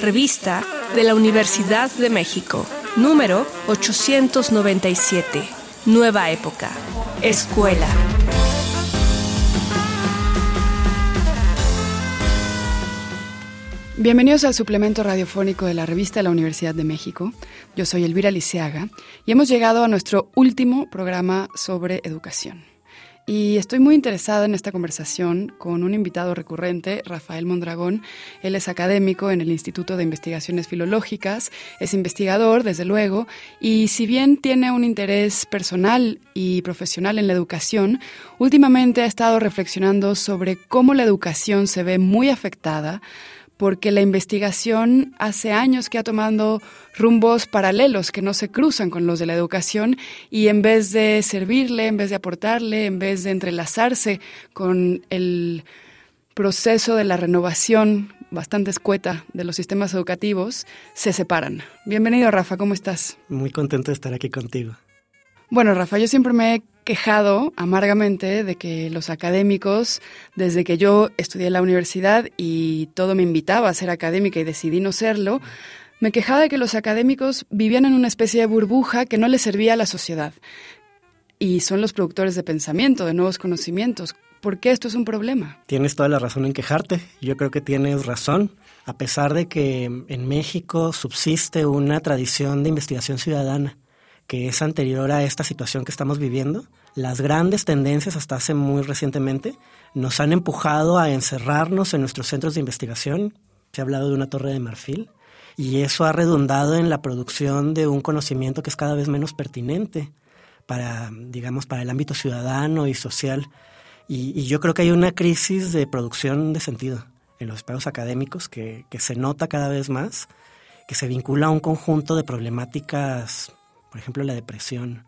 Revista de la Universidad de México, número 897. Nueva época. Escuela. Bienvenidos al suplemento radiofónico de la revista de la Universidad de México. Yo soy Elvira Liceaga y hemos llegado a nuestro último programa sobre educación. Y estoy muy interesada en esta conversación con un invitado recurrente, Rafael Mondragón. Él es académico en el Instituto de Investigaciones Filológicas, es investigador, desde luego, y si bien tiene un interés personal y profesional en la educación, últimamente ha estado reflexionando sobre cómo la educación se ve muy afectada porque la investigación hace años que ha tomado rumbos paralelos que no se cruzan con los de la educación y en vez de servirle, en vez de aportarle, en vez de entrelazarse con el proceso de la renovación bastante escueta de los sistemas educativos, se separan. Bienvenido, Rafa, ¿cómo estás? Muy contento de estar aquí contigo. Bueno, Rafa, yo siempre me he quejado amargamente de que los académicos, desde que yo estudié en la universidad y todo me invitaba a ser académica y decidí no serlo, me quejaba de que los académicos vivían en una especie de burbuja que no les servía a la sociedad. Y son los productores de pensamiento, de nuevos conocimientos. ¿Por qué esto es un problema? Tienes toda la razón en quejarte. Yo creo que tienes razón. A pesar de que en México subsiste una tradición de investigación ciudadana que es anterior a esta situación que estamos viviendo. Las grandes tendencias hasta hace muy recientemente nos han empujado a encerrarnos en nuestros centros de investigación. Se ha hablado de una torre de marfil y eso ha redundado en la producción de un conocimiento que es cada vez menos pertinente para, digamos, para el ámbito ciudadano y social. Y, yo creo que hay una crisis de producción de sentido en los espacios académicos que, que se nota cada vez más, que se vincula a un conjunto de problemáticas por ejemplo la depresión,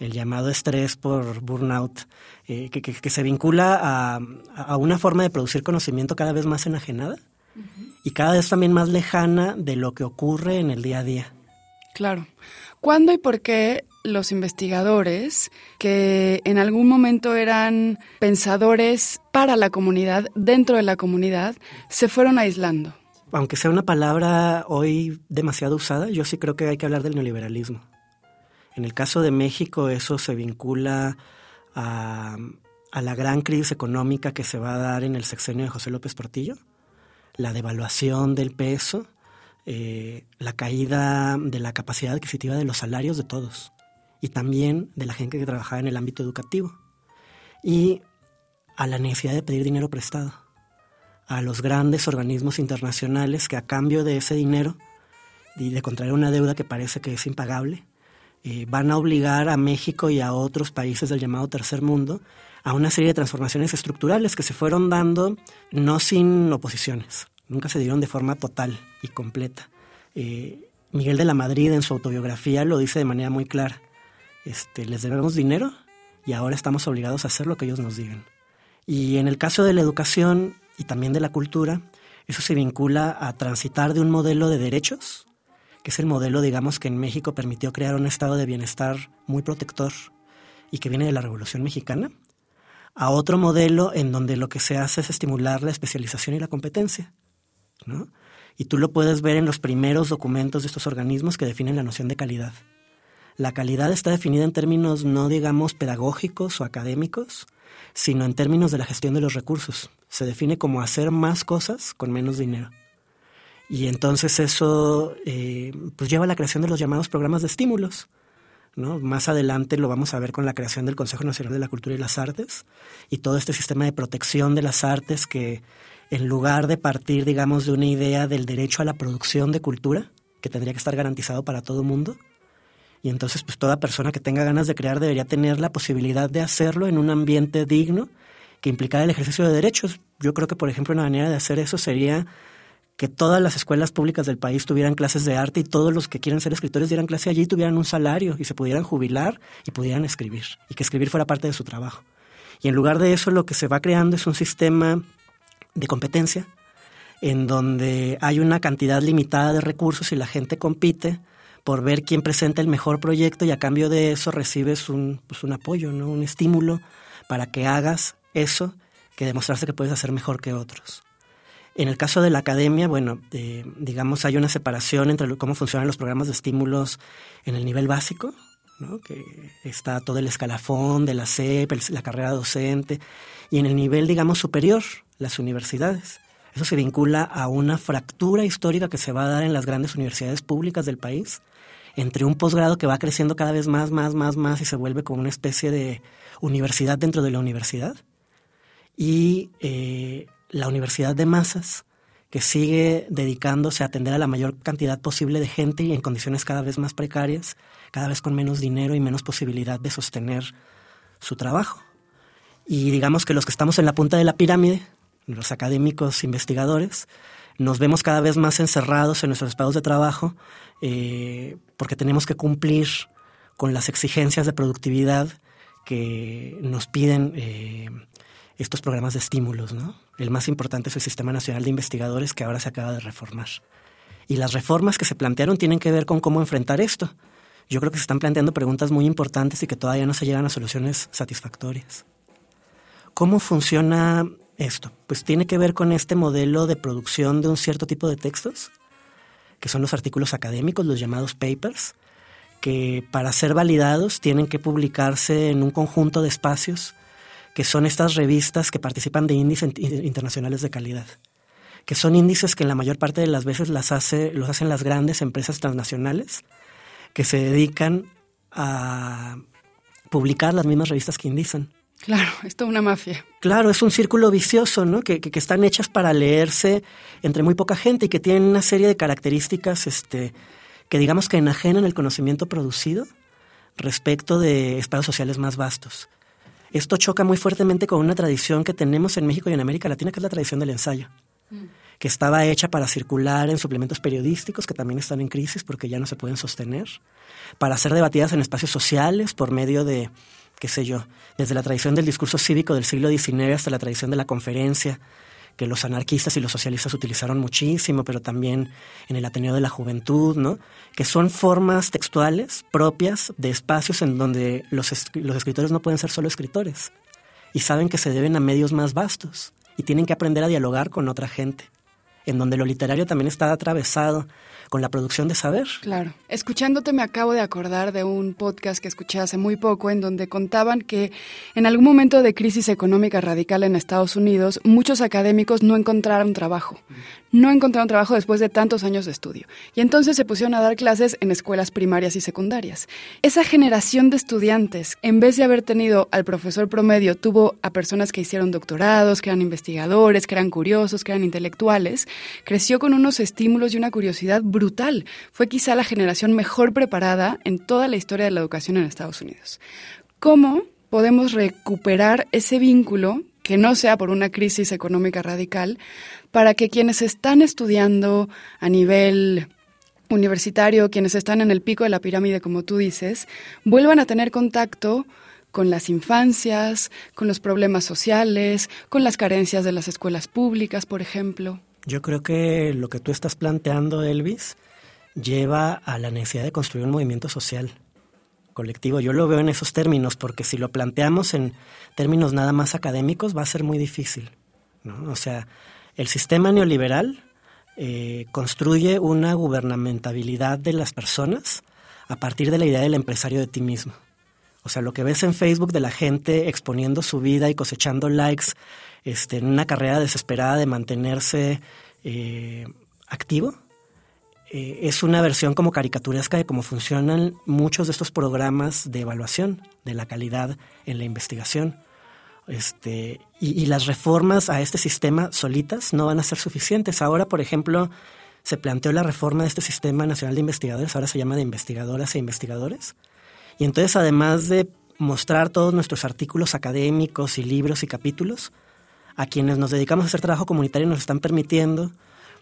el llamado estrés por burnout, eh, que, se vincula a, una forma de producir conocimiento cada vez más enajenada y cada vez también más lejana de lo que ocurre en el día a día. Claro. ¿Cuándo y por qué los investigadores, que en algún momento eran pensadores para la comunidad, dentro de la comunidad, se fueron aislando? Aunque sea una palabra hoy demasiado usada, yo sí creo que hay que hablar del neoliberalismo. En el caso de México eso se vincula a, la gran crisis económica que se va a dar en el sexenio de José López Portillo, la devaluación del peso, eh, la caída de la capacidad adquisitiva de los salarios de todos y también de la gente que trabajaba en el ámbito educativo y a la necesidad de pedir dinero prestado a los grandes organismos internacionales que a cambio de ese dinero y de contraer una deuda que parece que es impagable, eh, van a obligar a México y a otros países del llamado tercer mundo a una serie de transformaciones estructurales que se fueron dando no sin oposiciones, nunca se dieron de forma total y completa. Eh, Miguel de la Madrid en su autobiografía lo dice de manera muy clara. Este, les debemos dinero y ahora estamos obligados a hacer lo que ellos nos digan. Y en el caso de la educación y también de la cultura, eso se vincula a transitar de un modelo de derechos que es el modelo, digamos, que en México permitió crear un estado de bienestar muy protector y que viene de la Revolución Mexicana, a otro modelo en donde lo que se hace es estimular la especialización y la competencia. ¿no? Y tú lo puedes ver en los primeros documentos de estos organismos que definen la noción de calidad. La calidad está definida en términos no, digamos, pedagógicos o académicos, sino en términos de la gestión de los recursos. Se define como hacer más cosas con menos dinero. Y entonces eso eh, pues lleva a la creación de los llamados programas de estímulos. ¿no? Más adelante lo vamos a ver con la creación del Consejo Nacional de la Cultura y las Artes y todo este sistema de protección de las artes que en lugar de partir, digamos, de una idea del derecho a la producción de cultura, que tendría que estar garantizado para todo el mundo, y entonces pues toda persona que tenga ganas de crear debería tener la posibilidad de hacerlo en un ambiente digno que implicara el ejercicio de derechos. Yo creo que, por ejemplo, una manera de hacer eso sería que todas las escuelas públicas del país tuvieran clases de arte y todos los que quieren ser escritores dieran clase allí tuvieran un salario y se pudieran jubilar y pudieran escribir y que escribir fuera parte de su trabajo. Y en lugar de eso lo que se va creando es un sistema de competencia en donde hay una cantidad limitada de recursos y la gente compite por ver quién presenta el mejor proyecto y a cambio de eso recibes un, pues un apoyo, ¿no? un estímulo para que hagas eso que demostraste que puedes hacer mejor que otros. En el caso de la academia, bueno, eh, digamos, hay una separación entre cómo funcionan los programas de estímulos en el nivel básico, ¿no? que está todo el escalafón de la CEP, la carrera docente, y en el nivel, digamos, superior, las universidades. Eso se vincula a una fractura histórica que se va a dar en las grandes universidades públicas del país, entre un posgrado que va creciendo cada vez más, más, más, más y se vuelve como una especie de universidad dentro de la universidad, y eh, la universidad de masas, que sigue dedicándose a atender a la mayor cantidad posible de gente y en condiciones cada vez más precarias, cada vez con menos dinero y menos posibilidad de sostener su trabajo. Y digamos que los que estamos en la punta de la pirámide, los académicos investigadores, nos vemos cada vez más encerrados en nuestros espacios de trabajo eh, porque tenemos que cumplir con las exigencias de productividad que nos piden eh, estos programas de estímulos, ¿no? El más importante es el Sistema Nacional de Investigadores que ahora se acaba de reformar. Y las reformas que se plantearon tienen que ver con cómo enfrentar esto. Yo creo que se están planteando preguntas muy importantes y que todavía no se llegan a soluciones satisfactorias. ¿Cómo funciona esto? Pues tiene que ver con este modelo de producción de un cierto tipo de textos, que son los artículos académicos, los llamados papers, que para ser validados tienen que publicarse en un conjunto de espacios que son estas revistas que participan de índices internacionales de calidad, que son índices que en la mayor parte de las veces las hace, los hacen las grandes empresas transnacionales que se dedican a publicar las mismas revistas que indicen. Claro, es toda una mafia. Claro, es un círculo vicioso, ¿no? Que, que, están hechas para leerse entre muy poca gente y que tienen una serie de características este, que digamos que enajenan el conocimiento producido respecto de espacios sociales más vastos. Esto choca muy fuertemente con una tradición que tenemos en México y en América Latina, que es la tradición del ensayo, mm. que estaba hecha para circular en suplementos periodísticos que también están en crisis porque ya no se pueden sostener, para ser debatidas en espacios sociales por medio de, qué sé yo, desde la tradición del discurso cívico del siglo XIX hasta la tradición de la conferencia, que los anarquistas y los socialistas utilizaron muchísimo, pero también en el Ateneo de la Juventud, ¿no? que son formas textuales propias de espacios en donde los, los escritores no pueden ser solo escritores y saben que se deben a medios más vastos y tienen que aprender a dialogar con otra gente, en donde lo literario también está atravesado con la producción de saber. Claro. Escuchándote me acabo de acordar de un podcast que escuché hace muy poco en donde contaban que en algún momento de crisis económica radical en Estados Unidos, muchos académicos no encontraron trabajo. No encontraron trabajo después de tantos años de estudio. Y entonces se pusieron a dar clases en escuelas primarias y secundarias. Esa generación de estudiantes, en vez de haber tenido al profesor promedio, tuvo a personas que hicieron doctorados, que eran investigadores, que eran curiosos, que eran intelectuales, creció con unos estímulos y una curiosidad brutal. Fue quizá la generación mejor preparada en toda la historia de la educación en Estados Unidos. ¿Cómo podemos recuperar ese vínculo, que no sea por una crisis económica radical, para que quienes están estudiando a nivel universitario, quienes están en el pico de la pirámide, como tú dices, vuelvan a tener contacto con las infancias, con los problemas sociales, con las carencias de las escuelas públicas, por ejemplo. Yo creo que lo que tú estás planteando, Elvis, lleva a la necesidad de construir un movimiento social colectivo. Yo lo veo en esos términos, porque si lo planteamos en términos nada más académicos va a ser muy difícil. ¿no? O sea, el sistema neoliberal eh, construye una gubernamentabilidad de las personas a partir de la idea del empresario de ti mismo. O sea, lo que ves en Facebook de la gente exponiendo su vida y cosechando likes este, en una carrera desesperada de mantenerse eh, activo, eh, es una versión como caricaturesca de cómo funcionan muchos de estos programas de evaluación de la calidad en la investigación. Este, y, y, las reformas a este sistema solitas no van a ser suficientes. Ahora, por ejemplo, se planteó la reforma de este Sistema Nacional de Investigadores, ahora se llama de investigadoras e investigadores. Y entonces, además de mostrar todos nuestros artículos académicos y libros y capítulos, a quienes nos dedicamos a hacer trabajo comunitario nos están permitiendo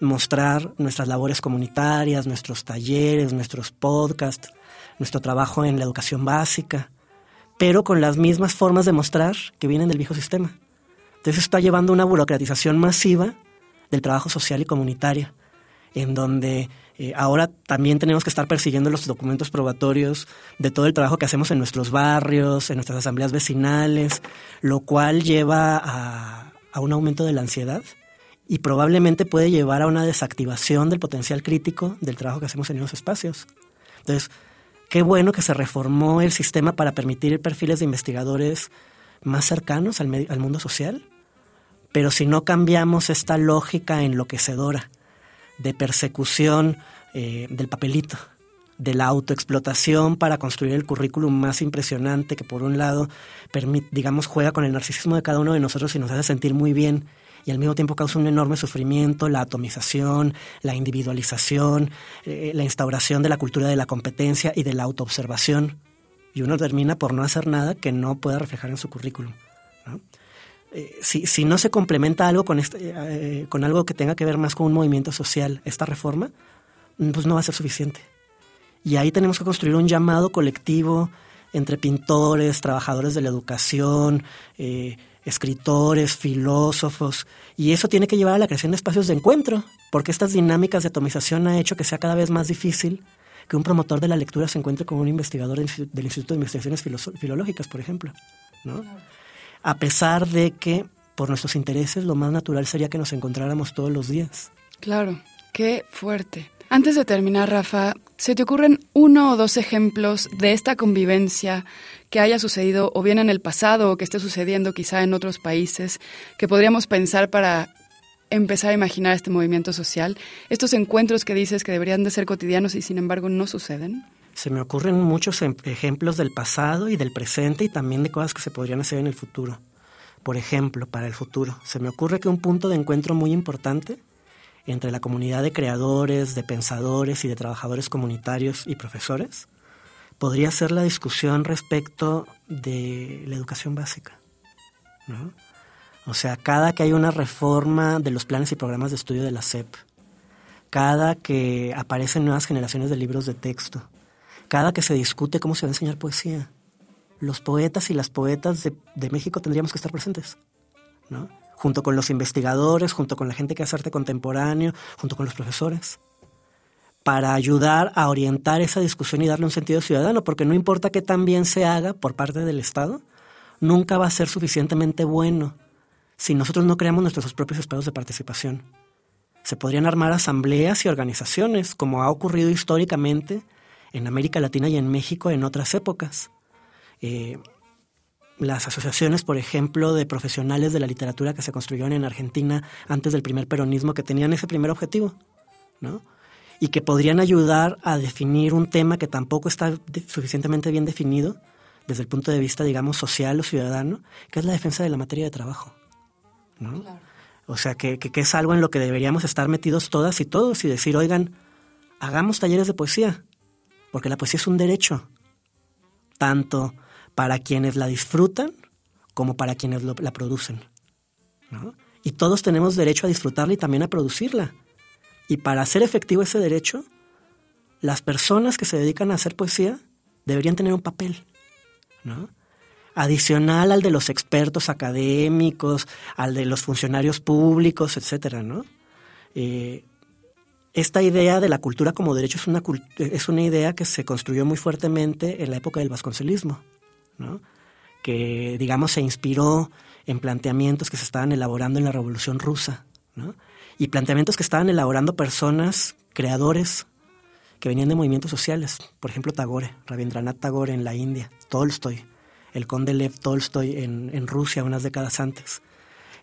mostrar nuestras labores comunitarias, nuestros talleres, nuestros podcasts, nuestro trabajo en la educación básica, pero con las mismas formas de mostrar que vienen del viejo sistema. Entonces está llevando una burocratización masiva del trabajo social y comunitario, en donde eh, ahora también tenemos que estar persiguiendo los documentos probatorios de todo el trabajo que hacemos en nuestros barrios, en nuestras asambleas vecinales, lo cual lleva a, a un aumento de la ansiedad y probablemente puede llevar a una desactivación del potencial crítico del trabajo que hacemos en esos espacios. Entonces, qué bueno que se reformó el sistema para permitir perfiles de investigadores más cercanos al, al mundo social, pero si no cambiamos esta lógica enloquecedora de persecución eh, del papelito, de la autoexplotación para construir el currículum más impresionante que por un lado, digamos, juega con el narcisismo de cada uno de nosotros y nos hace sentir muy bien y al mismo tiempo causa un enorme sufrimiento, la atomización, la individualización, eh, la instauración de la cultura de la competencia y de la autoobservación. Y uno termina por no hacer nada que no pueda reflejar en su currículum. Eh, si, no se complementa algo con, este, eh, con algo que tenga que ver más con un movimiento social, esta reforma, pues no va a ser suficiente. Y ahí tenemos que construir un llamado colectivo entre pintores, trabajadores de la educación, escritores, filósofos, y eso tiene que llevar a la creación de espacios de encuentro, porque estas dinámicas de atomización ha hecho que sea cada vez más difícil que un promotor de la lectura se encuentre con un investigador del Instituto de Investigaciones Filológicas, por ejemplo. ¿no? A pesar de que, por nuestros intereses, lo más natural sería que nos encontráramos todos los días. Claro, qué fuerte. Antes de terminar, Rafa, ¿se te ocurren uno o dos ejemplos de esta convivencia que haya sucedido o bien en el pasado o que esté sucediendo quizá en otros países que podríamos pensar para empezar a imaginar este movimiento social? Estos encuentros que dices que deberían de ser cotidianos y sin embargo no suceden. Se me ocurren muchos em, ejemplos del pasado y del presente y también de cosas que se podrían hacer en el futuro. Por ejemplo, para el futuro, se me ocurre que un punto de encuentro muy importante entre la comunidad de creadores, de pensadores y de trabajadores comunitarios y profesores, podría ser la discusión respecto de la educación básica. O sea, cada que hay una reforma de los planes y programas de estudio de la SEP, cada que aparecen nuevas generaciones de libros de texto, cada que se discute cómo se va a enseñar poesía, los poetas y las poetas de, de México tendríamos que estar presentes. ¿no? Junto con los investigadores, junto con la gente que hace arte contemporáneo, junto con los profesores, para ayudar a orientar esa discusión y darle un sentido ciudadano, porque no importa que tan bien se haga por parte del Estado, nunca va a ser suficientemente bueno si nosotros no creamos nuestros propios espacios de participación. Se podrían armar asambleas y organizaciones, como ha ocurrido históricamente en América Latina y en México en otras épocas. Eh, las asociaciones, por ejemplo, de profesionales de la literatura que se construyeron en Argentina antes del primer peronismo, que tenían ese primer objetivo, ¿no? Y que podrían ayudar a definir un tema que tampoco está suficientemente bien definido desde el punto de vista, digamos, social o ciudadano, que es la defensa de la materia de trabajo, ¿no? O sea, que, que, que es algo en lo que deberíamos estar metidos todas y todos y decir, oigan, hagamos talleres de poesía, porque la poesía es un derecho, tanto para quienes la disfrutan como para quienes la producen. Y todos tenemos derecho a disfrutarla y también a producirla. Y para hacer efectivo ese derecho, las personas que se dedican a hacer poesía deberían tener un papel. adicional al de los expertos académicos, al de los funcionarios públicos, etcétera, ¿no? Eh, esta idea de la cultura como derecho es una, es una idea que se construyó muy fuertemente en la época del vasconcelismo que digamos se inspiró en planteamientos que se estaban elaborando en la Revolución Rusa, y planteamientos que estaban elaborando personas, creadores, que venían de movimientos sociales, por ejemplo Tagore, Rabindranath Tagore en la India, Tolstoy, el conde Lev Tolstoy en, en Rusia unas décadas antes,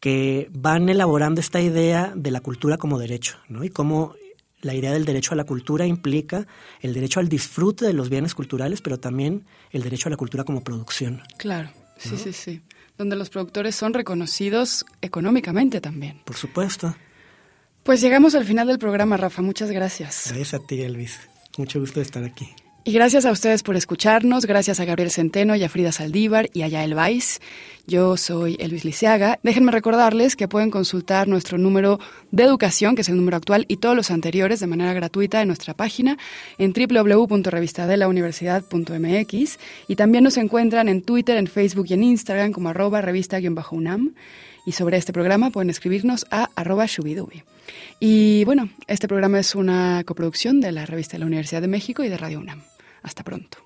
que van elaborando esta idea de la cultura como derecho, ¿no? y cómo la idea del derecho a la cultura implica el derecho al disfrute de los bienes culturales, pero también el derecho a la cultura como producción. Claro, sí, sí, sí. Donde los productores son reconocidos económicamente también. Por supuesto. Pues llegamos al final del programa, Rafa. Muchas gracias. Gracias a ti, Elvis. Mucho gusto de estar aquí. Y gracias a ustedes por escucharnos, gracias a Gabriel Centeno y a Frida Saldívar y a Yael Weiss. Yo soy Elvis Liceaga. Déjenme recordarles que pueden consultar nuestro número de educación, que es el número actual, y todos los anteriores de manera gratuita en nuestra página en www.revistadelauniversidad.mx y también nos encuentran en Twitter, en Facebook y en Instagram como arroba revista-unam. Y sobre este programa pueden escribirnos a arroba shubidubi. Y bueno, este programa es una coproducción de la revista de la Universidad de México y de Radio UNAM. Hasta pronto.